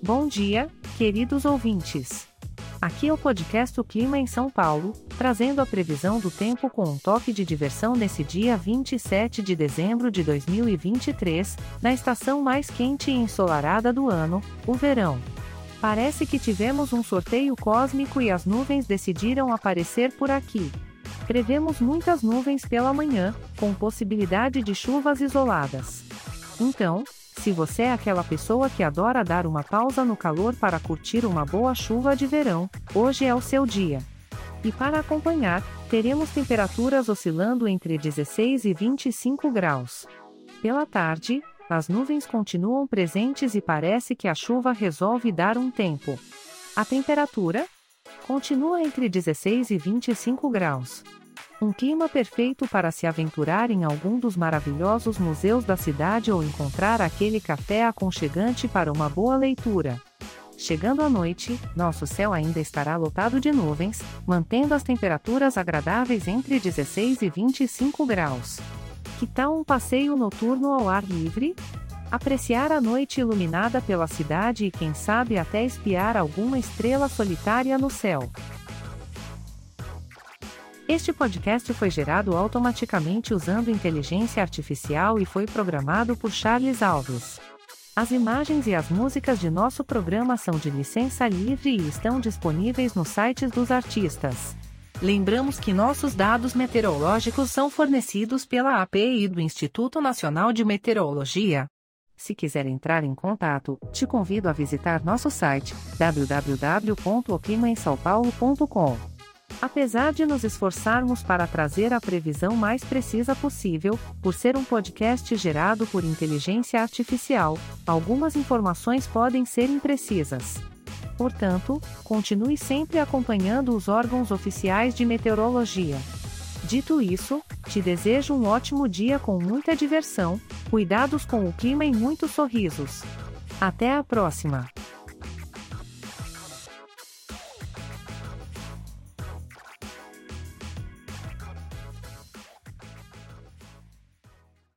Bom dia, queridos ouvintes. Aqui é o podcast O Clima em São Paulo, trazendo a previsão do tempo com um toque de diversão nesse dia 27 de dezembro de 2023, na estação mais quente e ensolarada do ano, o verão. Parece que tivemos um sorteio cósmico e as nuvens decidiram aparecer por aqui. Prevemos muitas nuvens pela manhã, com possibilidade de chuvas isoladas. Então, se você é aquela pessoa que adora dar uma pausa no calor para curtir uma boa chuva de verão, hoje é o seu dia. E para acompanhar, teremos temperaturas oscilando entre 16 e 25 graus. Pela tarde, as nuvens continuam presentes e parece que a chuva resolve dar um tempo. A temperatura continua entre 16 e 25 graus. Um clima perfeito para se aventurar em algum dos maravilhosos museus da cidade ou encontrar aquele café aconchegante para uma boa leitura. Chegando à noite, nosso céu ainda estará lotado de nuvens, mantendo as temperaturas agradáveis entre 16 e 25 graus. Que tal um passeio noturno ao ar livre? Apreciar a noite iluminada pela cidade e quem sabe até espiar alguma estrela solitária no céu. Este podcast foi gerado automaticamente usando inteligência artificial e foi programado por Charles Alves. As imagens e as músicas de nosso programa são de licença livre e estão disponíveis nos sites dos artistas. Lembramos que nossos dados meteorológicos são fornecidos pela API do Instituto Nacional de Meteorologia. Se quiser entrar em contato, te convido a visitar nosso site www.oclimaemsaopaulo.com. Apesar de nos esforçarmos para trazer a previsão mais precisa possível, por ser um podcast gerado por inteligência artificial, algumas informações podem ser imprecisas. Portanto, continue sempre acompanhando os órgãos oficiais de meteorologia. Dito isso, te desejo um ótimo dia com muita diversão, cuidados com o clima e muitos sorrisos. Até a próxima!